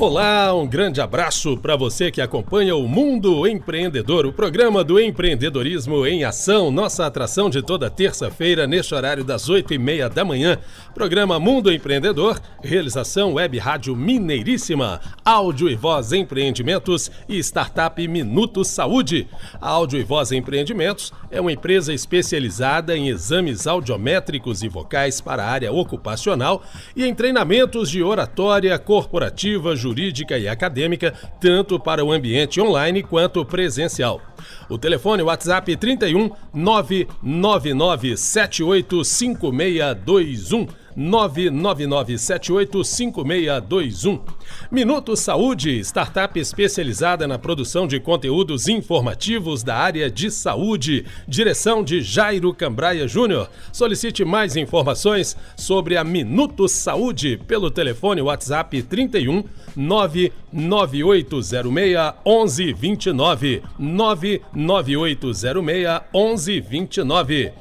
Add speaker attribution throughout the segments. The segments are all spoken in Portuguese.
Speaker 1: Olá, um grande abraço para você que acompanha o Mundo Empreendedor, o programa do empreendedorismo em ação, nossa atração de toda terça-feira, neste horário das oito e meia da manhã. Programa Mundo Empreendedor, realização Web Rádio Mineiríssima, áudio e voz empreendimentos e startup Minuto Saúde. A áudio e voz empreendimentos é uma empresa especializada em exames audiométricos e vocais para a área ocupacional e em treinamentos de oratória corporativa, jurídica e acadêmica, tanto para o ambiente online quanto presencial. O telefone WhatsApp 31 999 785621 999785621. Minuto Saúde, startup especializada na produção de conteúdos informativos da área de saúde. Direção de Jairo Cambraia Júnior. Solicite mais informações sobre a Minuto Saúde pelo telefone WhatsApp 31 99806 1129 99806 1129.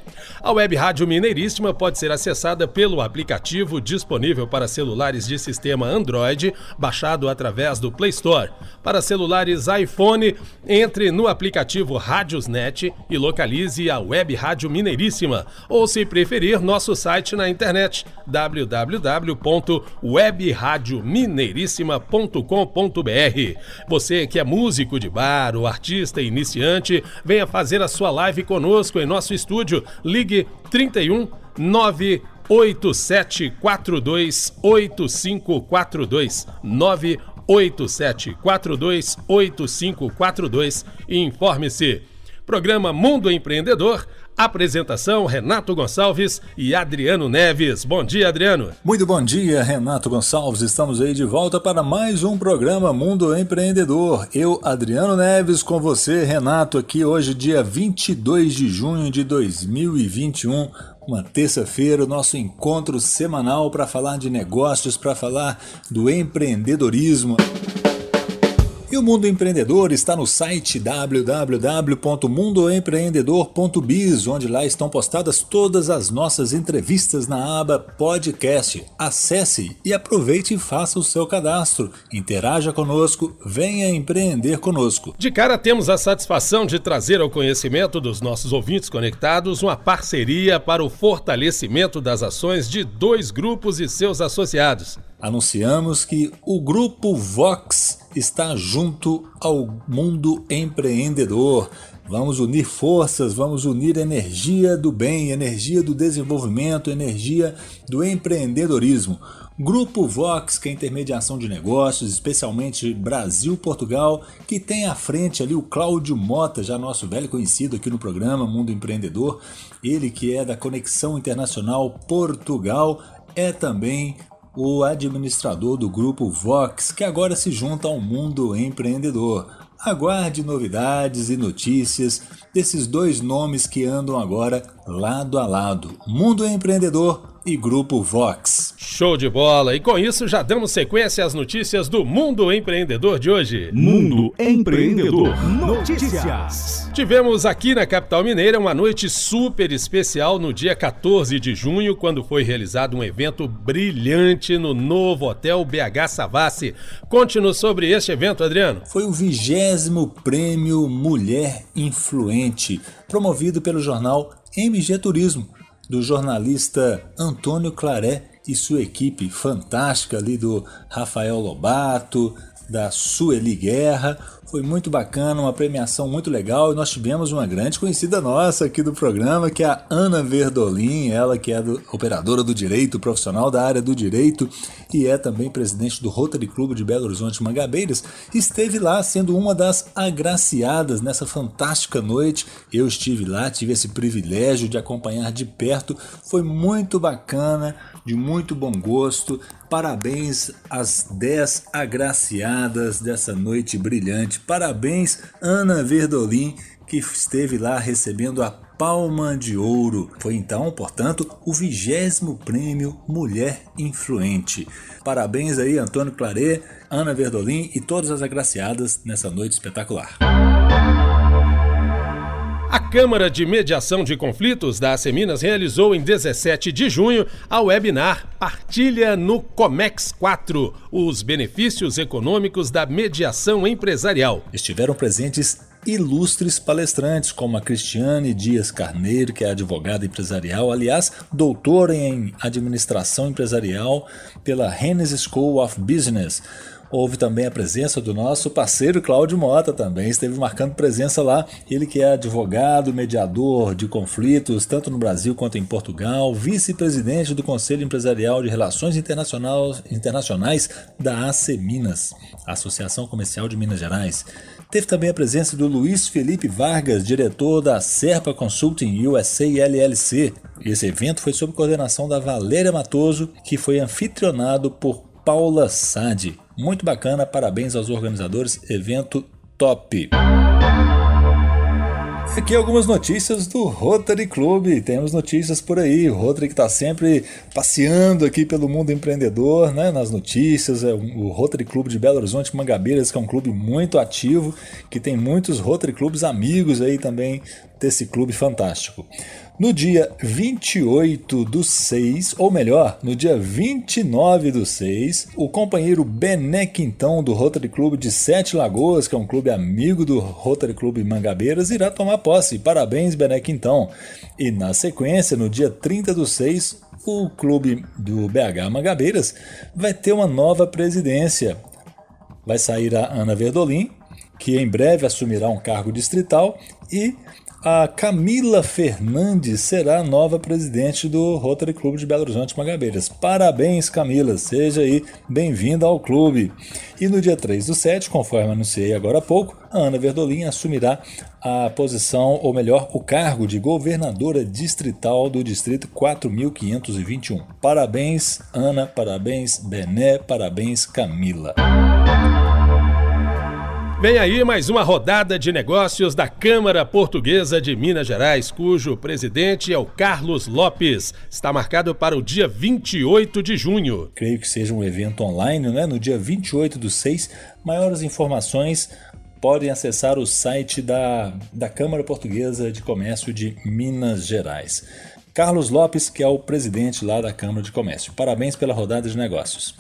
Speaker 1: A Web Rádio Mineiríssima pode ser acessada pelo aplicativo disponível para celulares de sistema Android, baixado através do Play Store. Para celulares iPhone, entre no aplicativo Rádiosnet e localize a Web Rádio Mineiríssima, ou se preferir, nosso site na internet www.webradiomineirissima.com.br. Você que é músico de bar ou artista iniciante, venha fazer a sua live conosco em nosso estúdio. Ligue 31 98742 8542 98742 8542 e informe-se. Programa Mundo Empreendedor Apresentação: Renato Gonçalves e Adriano Neves. Bom dia, Adriano.
Speaker 2: Muito bom dia, Renato Gonçalves. Estamos aí de volta para mais um programa Mundo Empreendedor. Eu, Adriano Neves, com você, Renato, aqui hoje, dia 22 de junho de 2021 uma terça-feira, o nosso encontro semanal para falar de negócios, para falar do empreendedorismo. E o Mundo Empreendedor está no site www.mundoempreendedor.biz, onde lá estão postadas todas as nossas entrevistas na aba Podcast. Acesse e aproveite e faça o seu cadastro. Interaja conosco, venha empreender conosco.
Speaker 1: De cara, temos a satisfação de trazer ao conhecimento dos nossos ouvintes conectados uma parceria para o fortalecimento das ações de dois grupos e seus associados
Speaker 2: anunciamos que o grupo Vox está junto ao mundo empreendedor. Vamos unir forças, vamos unir energia do bem, energia do desenvolvimento, energia do empreendedorismo. Grupo Vox, que é intermediação de negócios, especialmente Brasil-Portugal, que tem à frente ali o Cláudio Mota, já nosso velho conhecido aqui no programa Mundo Empreendedor. Ele que é da Conexão Internacional Portugal, é também o administrador do grupo Vox, que agora se junta ao mundo empreendedor. Aguarde novidades e notícias desses dois nomes que andam agora lado a lado: Mundo Empreendedor e Grupo Vox.
Speaker 1: Show de bola! E com isso já damos sequência às notícias do Mundo Empreendedor de hoje.
Speaker 3: Mundo Empreendedor Notícias.
Speaker 1: Tivemos aqui na capital mineira uma noite super especial no dia 14 de junho, quando foi realizado um evento brilhante no novo Hotel BH Savassi. Conte-nos sobre este evento, Adriano.
Speaker 2: Foi o vigésimo prêmio Mulher Influente, promovido pelo jornal MG Turismo do jornalista Antônio Claré e sua equipe fantástica ali do Rafael Lobato, da Sueli Guerra. Foi muito bacana, uma premiação muito legal e nós tivemos uma grande conhecida nossa aqui do programa, que é a Ana Verdolin, ela que é do, operadora do direito, profissional da área do direito e é também presidente do Rotary Clube de Belo Horizonte Mangabeiras, esteve lá sendo uma das agraciadas nessa fantástica noite. Eu estive lá, tive esse privilégio de acompanhar de perto, foi muito bacana, de muito bom gosto. Parabéns às 10 agraciadas dessa noite brilhante. Parabéns, Ana Verdolin, que esteve lá recebendo a Palma de Ouro. Foi então, portanto, o vigésimo prêmio Mulher Influente. Parabéns aí, Antônio Claret, Ana Verdolim e todas as agraciadas nessa noite espetacular.
Speaker 1: A Câmara de Mediação de Conflitos da Minas realizou em 17 de junho a webinar Partilha no Comex 4, os benefícios econômicos da mediação empresarial.
Speaker 2: Estiveram presentes ilustres palestrantes, como a Cristiane Dias Carneiro, que é advogada empresarial, aliás, doutora em administração empresarial pela Hennes School of Business. Houve também a presença do nosso parceiro Cláudio Mota também, esteve marcando presença lá. Ele que é advogado, mediador de conflitos, tanto no Brasil quanto em Portugal, vice-presidente do Conselho Empresarial de Relações Internacionais da AC Minas, Associação Comercial de Minas Gerais. Teve também a presença do Luiz Felipe Vargas, diretor da Serpa Consulting USA LLC. Esse evento foi sob coordenação da Valéria Matoso, que foi anfitrionado por Paula Sade. Muito bacana, parabéns aos organizadores, evento top. Aqui algumas notícias do Rotary Club. Temos notícias por aí. O Rotary que está sempre passeando aqui pelo mundo empreendedor, né? Nas notícias. É o Rotary Club de Belo Horizonte Mangabeiras, que é um clube muito ativo, que tem muitos Rotary Clubes amigos aí também desse clube fantástico. No dia 28 do 6, ou melhor, no dia 29 do 6, o companheiro Bené Quintão do Rotary Clube de Sete Lagoas, que é um clube amigo do Rotary Clube Mangabeiras, irá tomar posse. Parabéns, Bené Quintão. E na sequência, no dia 30 do 6, o clube do BH Mangabeiras vai ter uma nova presidência. Vai sair a Ana Verdolim, que em breve assumirá um cargo distrital, e a Camila Fernandes será a nova presidente do Rotary Clube de Belo Horizonte Magabeiras. Parabéns, Camila, seja aí bem-vinda ao clube. E no dia 3 do 7, conforme anunciei agora há pouco, a Ana Verdolim assumirá a posição, ou melhor, o cargo de governadora distrital do distrito 4521. Parabéns, Ana, parabéns, Bené, parabéns, Camila.
Speaker 1: Vem aí mais uma rodada de negócios da Câmara Portuguesa de Minas Gerais, cujo presidente é o Carlos Lopes. Está marcado para o dia 28 de junho.
Speaker 2: Creio que seja um evento online, né? No dia 28 do 6. Maiores informações podem acessar o site da, da Câmara Portuguesa de Comércio de Minas Gerais. Carlos Lopes, que é o presidente lá da Câmara de Comércio. Parabéns pela rodada de negócios.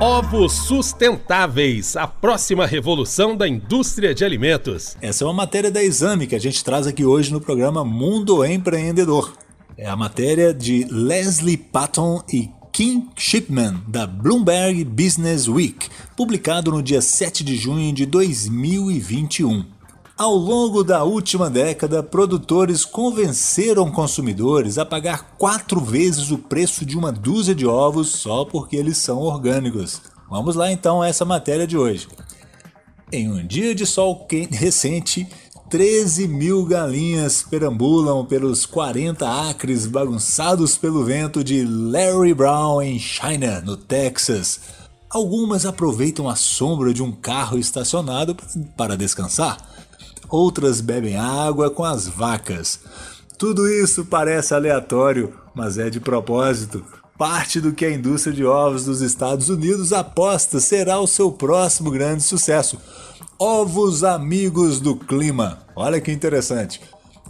Speaker 1: Ovos sustentáveis, a próxima revolução da indústria de alimentos.
Speaker 2: Essa é uma matéria da Exame que a gente traz aqui hoje no programa Mundo Empreendedor. É a matéria de Leslie Patton e Kim Shipman, da Bloomberg Business Week, publicado no dia 7 de junho de 2021. Ao longo da última década, produtores convenceram consumidores a pagar quatro vezes o preço de uma dúzia de ovos só porque eles são orgânicos. Vamos lá então a essa matéria de hoje. Em um dia de sol recente, 13 mil galinhas perambulam pelos 40 acres bagunçados pelo vento de Larry Brown em China, no Texas. Algumas aproveitam a sombra de um carro estacionado para descansar outras bebem água com as vacas. Tudo isso parece aleatório, mas é de propósito. Parte do que a indústria de ovos dos Estados Unidos aposta será o seu próximo grande sucesso. Ovos amigos do clima. Olha que interessante.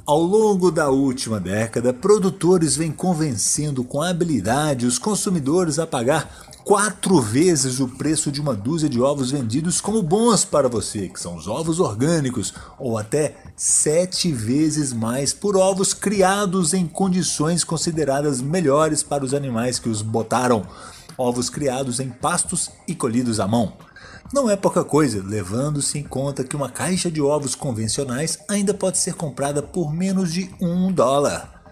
Speaker 2: Ao longo da última década, produtores vêm convencendo com habilidade os consumidores a pagar quatro vezes o preço de uma dúzia de ovos vendidos como bons para você, que são os ovos orgânicos, ou até sete vezes mais por ovos criados em condições consideradas melhores para os animais que os botaram, ovos criados em pastos e colhidos à mão. Não é pouca coisa, levando-se em conta que uma caixa de ovos convencionais ainda pode ser comprada por menos de um dólar.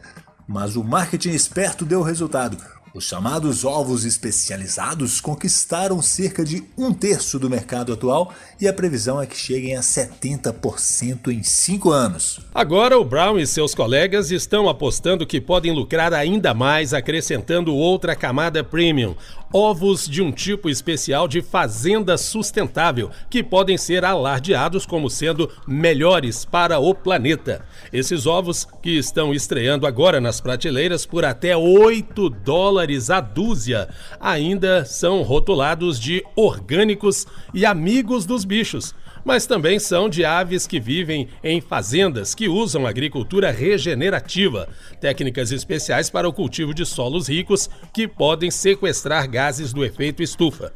Speaker 2: Mas o marketing esperto deu resultado Os chamados ovos especializados conquistaram cerca de um terço do mercado atual e a previsão é que cheguem a 70% em cinco anos.
Speaker 1: Agora, o Brown e seus colegas estão apostando que podem lucrar ainda mais, acrescentando outra camada premium, ovos de um tipo especial de fazenda sustentável, que podem ser alardeados como sendo melhores para o planeta. Esses ovos, que estão estreando agora nas prateleiras por até 8 dólares a dúzia, ainda são rotulados de orgânicos e amigos dos bichos mas também são de aves que vivem em fazendas que usam agricultura regenerativa, técnicas especiais para o cultivo de solos ricos que podem sequestrar gases do efeito estufa.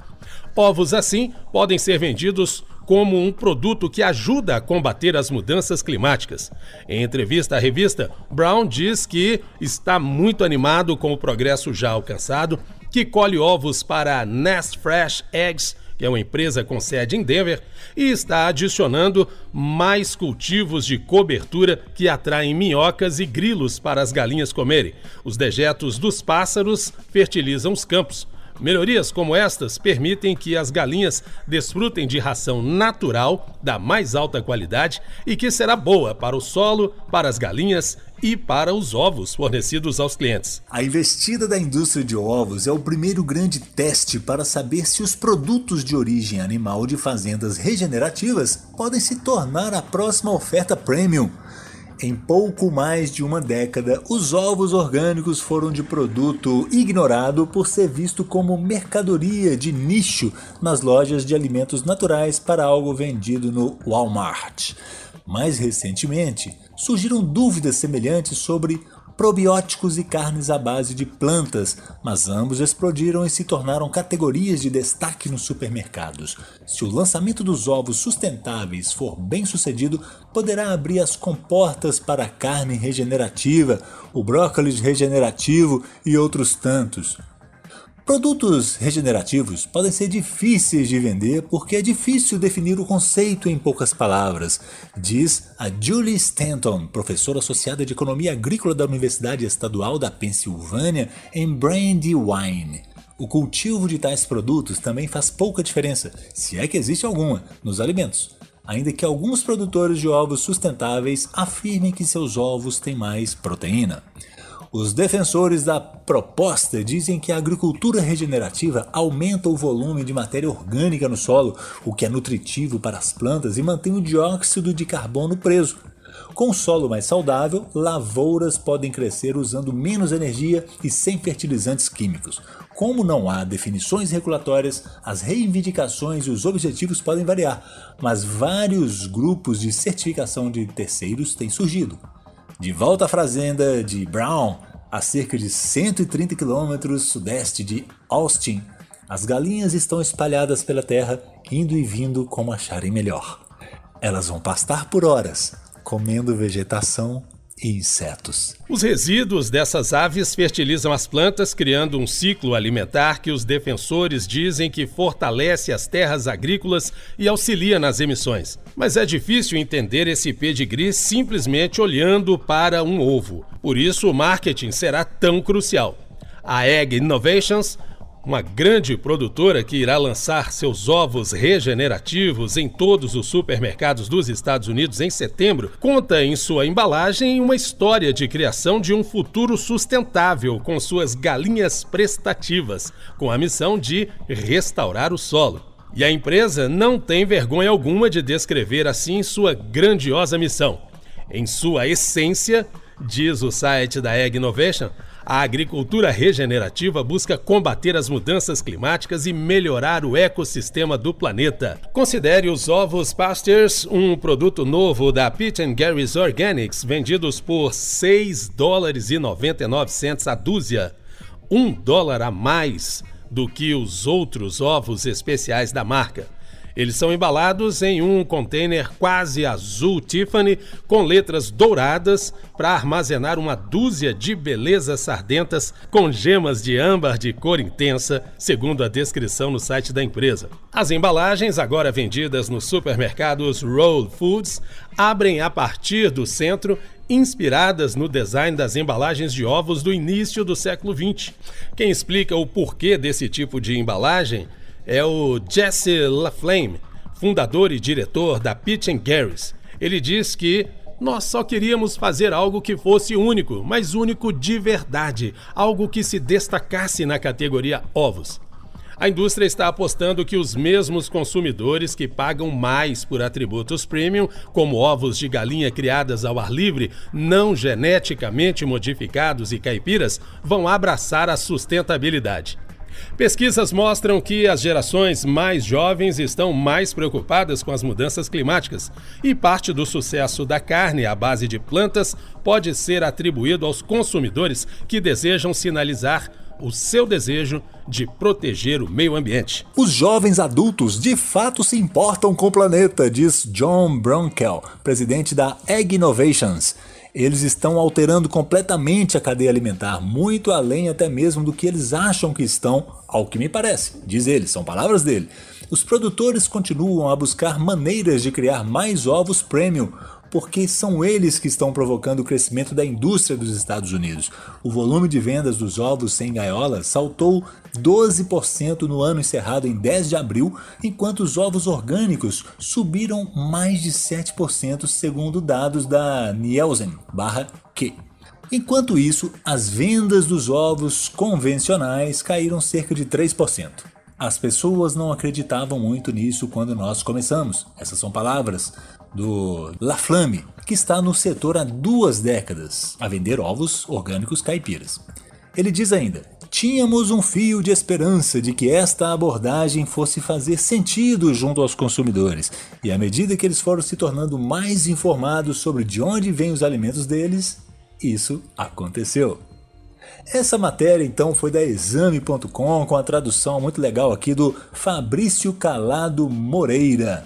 Speaker 1: Ovos assim podem ser vendidos como um produto que ajuda a combater as mudanças climáticas. Em entrevista à revista, Brown diz que está muito animado com o progresso já alcançado, que colhe ovos para Nest Fresh Eggs que é uma empresa com sede em Denver, e está adicionando mais cultivos de cobertura que atraem minhocas e grilos para as galinhas comerem. Os dejetos dos pássaros fertilizam os campos. Melhorias como estas permitem que as galinhas desfrutem de ração natural da mais alta qualidade e que será boa para o solo, para as galinhas e para os ovos fornecidos aos clientes.
Speaker 2: A investida da indústria de ovos é o primeiro grande teste para saber se os produtos de origem animal de fazendas regenerativas podem se tornar a próxima oferta premium. Em pouco mais de uma década, os ovos orgânicos foram de produto ignorado por ser visto como mercadoria de nicho nas lojas de alimentos naturais para algo vendido no Walmart. Mais recentemente, surgiram dúvidas semelhantes sobre probióticos e carnes à base de plantas, mas ambos explodiram e se tornaram categorias de destaque nos supermercados. Se o lançamento dos ovos sustentáveis for bem sucedido, poderá abrir as comportas para a carne regenerativa, o brócolis regenerativo e outros tantos. Produtos regenerativos podem ser difíceis de vender porque é difícil definir o conceito em poucas palavras, diz a Julie Stanton, professora associada de Economia Agrícola da Universidade Estadual da Pensilvânia em Brandywine. O cultivo de tais produtos também faz pouca diferença, se é que existe alguma, nos alimentos, ainda que alguns produtores de ovos sustentáveis afirmem que seus ovos têm mais proteína. Os defensores da proposta dizem que a agricultura regenerativa aumenta o volume de matéria orgânica no solo, o que é nutritivo para as plantas e mantém o dióxido de carbono preso. Com solo mais saudável, lavouras podem crescer usando menos energia e sem fertilizantes químicos. Como não há definições regulatórias, as reivindicações e os objetivos podem variar, mas vários grupos de certificação de terceiros têm surgido. De volta à fazenda de Brown, a cerca de 130 quilômetros sudeste de Austin, as galinhas estão espalhadas pela terra, indo e vindo como acharem melhor. Elas vão pastar por horas, comendo vegetação e insetos.
Speaker 1: Os resíduos dessas aves fertilizam as plantas, criando um ciclo alimentar que os defensores dizem que fortalece as terras agrícolas e auxilia nas emissões. Mas é difícil entender esse pedigree simplesmente olhando para um ovo. Por isso, o marketing será tão crucial. A Egg Innovations uma grande produtora que irá lançar seus ovos regenerativos em todos os supermercados dos Estados Unidos em setembro, conta em sua embalagem uma história de criação de um futuro sustentável com suas galinhas prestativas, com a missão de restaurar o solo. E a empresa não tem vergonha alguma de descrever assim sua grandiosa missão. Em sua essência, diz o site da Egg Innovation, a agricultura regenerativa busca combater as mudanças climáticas e melhorar o ecossistema do planeta. Considere os ovos Pastures um produto novo da Pete Gary's Organics, vendidos por 6 dólares e 99 cents a dúzia, um dólar a mais do que os outros ovos especiais da marca. Eles são embalados em um container quase azul Tiffany com letras douradas para armazenar uma dúzia de belezas sardentas com gemas de âmbar de cor intensa, segundo a descrição no site da empresa. As embalagens, agora vendidas nos supermercados Roll Foods, abrem a partir do centro inspiradas no design das embalagens de ovos do início do século XX. Quem explica o porquê desse tipo de embalagem é o Jesse LaFlame, fundador e diretor da Pitch Garris. Ele diz que nós só queríamos fazer algo que fosse único, mas único de verdade, algo que se destacasse na categoria ovos. A indústria está apostando que os mesmos consumidores que pagam mais por atributos premium, como ovos de galinha criadas ao ar livre, não geneticamente modificados e caipiras, vão abraçar a sustentabilidade. Pesquisas mostram que as gerações mais jovens estão mais preocupadas com as mudanças climáticas e parte do sucesso da carne à base de plantas pode ser atribuído aos consumidores que desejam sinalizar o seu desejo de proteger o meio ambiente.
Speaker 2: Os jovens adultos de fato se importam com o planeta, diz John Bronkel, presidente da Egg Innovations. Eles estão alterando completamente a cadeia alimentar, muito além até mesmo do que eles acham que estão, ao que me parece. Diz ele, são palavras dele. Os produtores continuam a buscar maneiras de criar mais ovos premium, porque são eles que estão provocando o crescimento da indústria dos Estados Unidos. O volume de vendas dos ovos sem gaiola saltou 12% no ano encerrado em 10 de abril, enquanto os ovos orgânicos subiram mais de 7%, segundo dados da Nielsen/Q. Enquanto isso, as vendas dos ovos convencionais caíram cerca de 3%. As pessoas não acreditavam muito nisso quando nós começamos. Essas são palavras do La Flamme, que está no setor há duas décadas, a vender ovos orgânicos caipiras. Ele diz ainda: Tínhamos um fio de esperança de que esta abordagem fosse fazer sentido junto aos consumidores, e à medida que eles foram se tornando mais informados sobre de onde vêm os alimentos deles, isso aconteceu. Essa matéria então foi da exame.com com a tradução muito legal aqui do Fabrício Calado Moreira.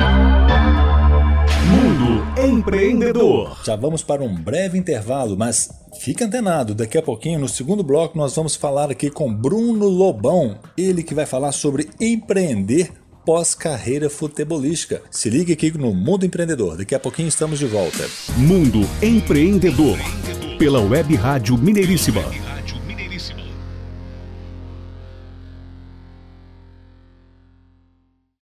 Speaker 3: Mundo Empreendedor.
Speaker 2: Já vamos para um breve intervalo, mas fica antenado. Daqui a pouquinho, no segundo bloco, nós vamos falar aqui com Bruno Lobão, ele que vai falar sobre empreender pós-carreira futebolística. Se liga aqui no Mundo Empreendedor. Daqui a pouquinho estamos de volta.
Speaker 3: Mundo Empreendedor. Pela Web Rádio Mineiríssima